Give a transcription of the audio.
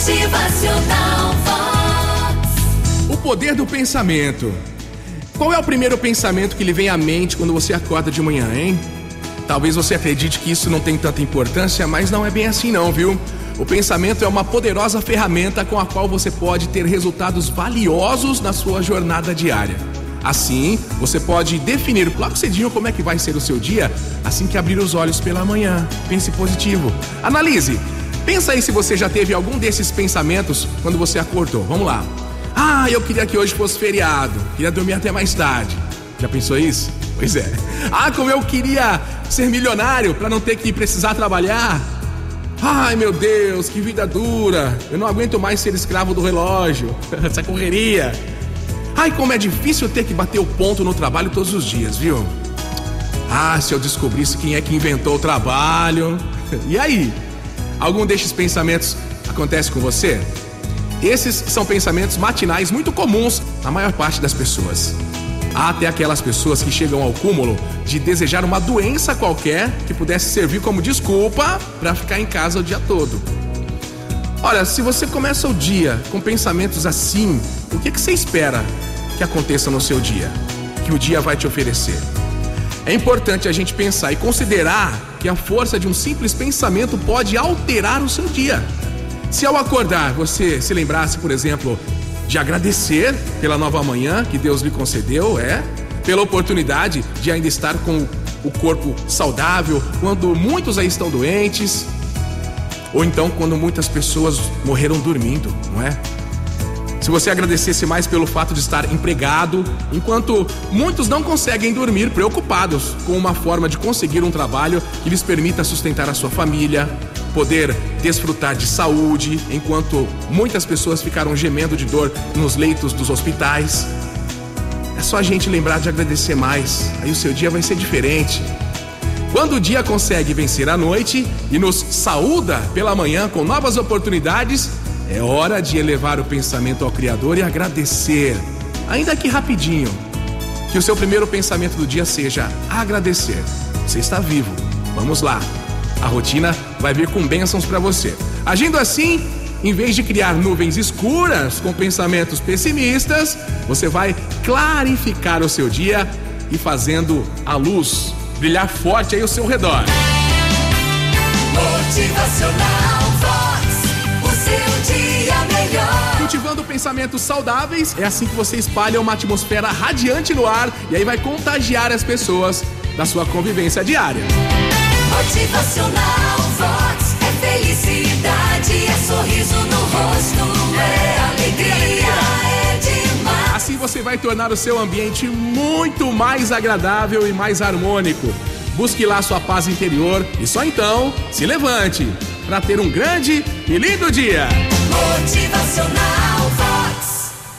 Motivacional Vox. O poder do pensamento. Qual é o primeiro pensamento que lhe vem à mente quando você acorda de manhã, hein? Talvez você acredite que isso não tem tanta importância, mas não é bem assim não, viu? O pensamento é uma poderosa ferramenta com a qual você pode ter resultados valiosos na sua jornada diária. Assim, você pode definir logo cedinho como é que vai ser o seu dia assim que abrir os olhos pela manhã. Pense positivo. Analise. Pensa aí se você já teve algum desses pensamentos quando você acordou. Vamos lá. Ah, eu queria que hoje fosse feriado. Queria dormir até mais tarde. Já pensou isso? Pois é. Ah, como eu queria ser milionário para não ter que precisar trabalhar. Ai, meu Deus, que vida dura. Eu não aguento mais ser escravo do relógio. Essa correria. Ai, como é difícil ter que bater o ponto no trabalho todos os dias, viu? Ah, se eu descobrisse quem é que inventou o trabalho. E aí? Algum destes pensamentos acontece com você? Esses são pensamentos matinais muito comuns na maior parte das pessoas. Há até aquelas pessoas que chegam ao cúmulo de desejar uma doença qualquer que pudesse servir como desculpa para ficar em casa o dia todo. Olha, se você começa o dia com pensamentos assim, o que, que você espera que aconteça no seu dia? Que o dia vai te oferecer? É importante a gente pensar e considerar que a força de um simples pensamento pode alterar o seu dia. Se ao acordar você se lembrasse, por exemplo, de agradecer pela nova manhã que Deus lhe concedeu, é, pela oportunidade de ainda estar com o corpo saudável quando muitos aí estão doentes, ou então quando muitas pessoas morreram dormindo, não é? Se você agradecesse mais pelo fato de estar empregado, enquanto muitos não conseguem dormir preocupados com uma forma de conseguir um trabalho que lhes permita sustentar a sua família, poder desfrutar de saúde, enquanto muitas pessoas ficaram gemendo de dor nos leitos dos hospitais. É só a gente lembrar de agradecer mais, aí o seu dia vai ser diferente. Quando o dia consegue vencer a noite e nos saúda pela manhã com novas oportunidades, é hora de elevar o pensamento ao Criador e agradecer, ainda que rapidinho. Que o seu primeiro pensamento do dia seja agradecer. Você está vivo. Vamos lá. A rotina vai vir com bênçãos para você. Agindo assim, em vez de criar nuvens escuras com pensamentos pessimistas, você vai clarificar o seu dia e fazendo a luz brilhar forte aí ao seu redor. Pensamentos saudáveis, é assim que você espalha uma atmosfera radiante no ar e aí vai contagiar as pessoas da sua convivência diária. Motivacional Vox. É felicidade, é sorriso no rosto, é alegria, é demais. Assim você vai tornar o seu ambiente muito mais agradável e mais harmônico. Busque lá sua paz interior e só então se levante para ter um grande e lindo dia. Motivacional Vox.